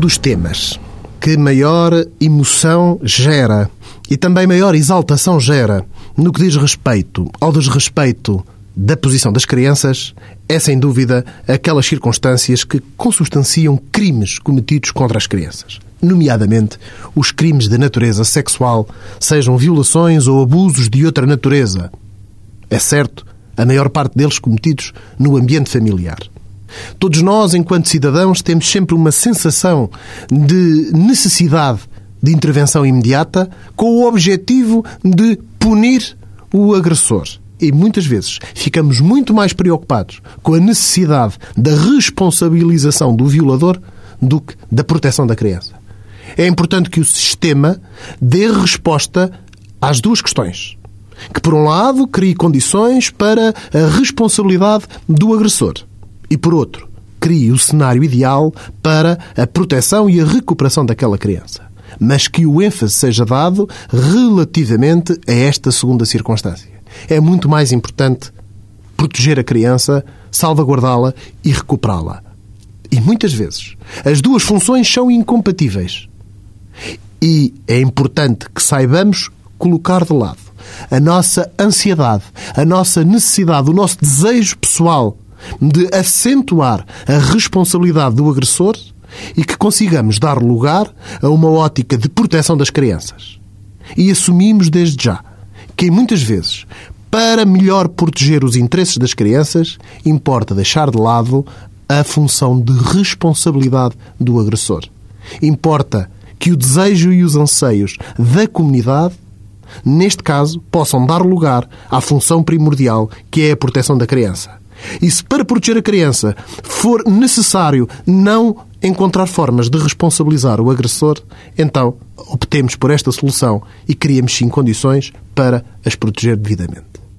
dos temas que maior emoção gera e também maior exaltação gera no que diz respeito ao desrespeito da posição das crianças é, sem dúvida, aquelas circunstâncias que consubstanciam crimes cometidos contra as crianças. Nomeadamente, os crimes de natureza sexual, sejam violações ou abusos de outra natureza. É certo, a maior parte deles cometidos no ambiente familiar. Todos nós, enquanto cidadãos, temos sempre uma sensação de necessidade de intervenção imediata com o objetivo de punir o agressor. E muitas vezes ficamos muito mais preocupados com a necessidade da responsabilização do violador do que da proteção da criança. É importante que o sistema dê resposta às duas questões. Que, por um lado, crie condições para a responsabilidade do agressor e, por outro, crie o cenário ideal para a proteção e a recuperação daquela criança. Mas que o ênfase seja dado relativamente a esta segunda circunstância. É muito mais importante proteger a criança, salvaguardá-la e recuperá-la. E muitas vezes as duas funções são incompatíveis. E é importante que saibamos colocar de lado a nossa ansiedade, a nossa necessidade, o nosso desejo pessoal de acentuar a responsabilidade do agressor e que consigamos dar lugar a uma ótica de proteção das crianças. E assumimos desde já que, muitas vezes, para melhor proteger os interesses das crianças, importa deixar de lado a função de responsabilidade do agressor. Importa que o desejo e os anseios da comunidade, neste caso, possam dar lugar à função primordial que é a proteção da criança. E se para proteger a criança for necessário não encontrar formas de responsabilizar o agressor, então optemos por esta solução e criemos sim condições para as proteger devidamente.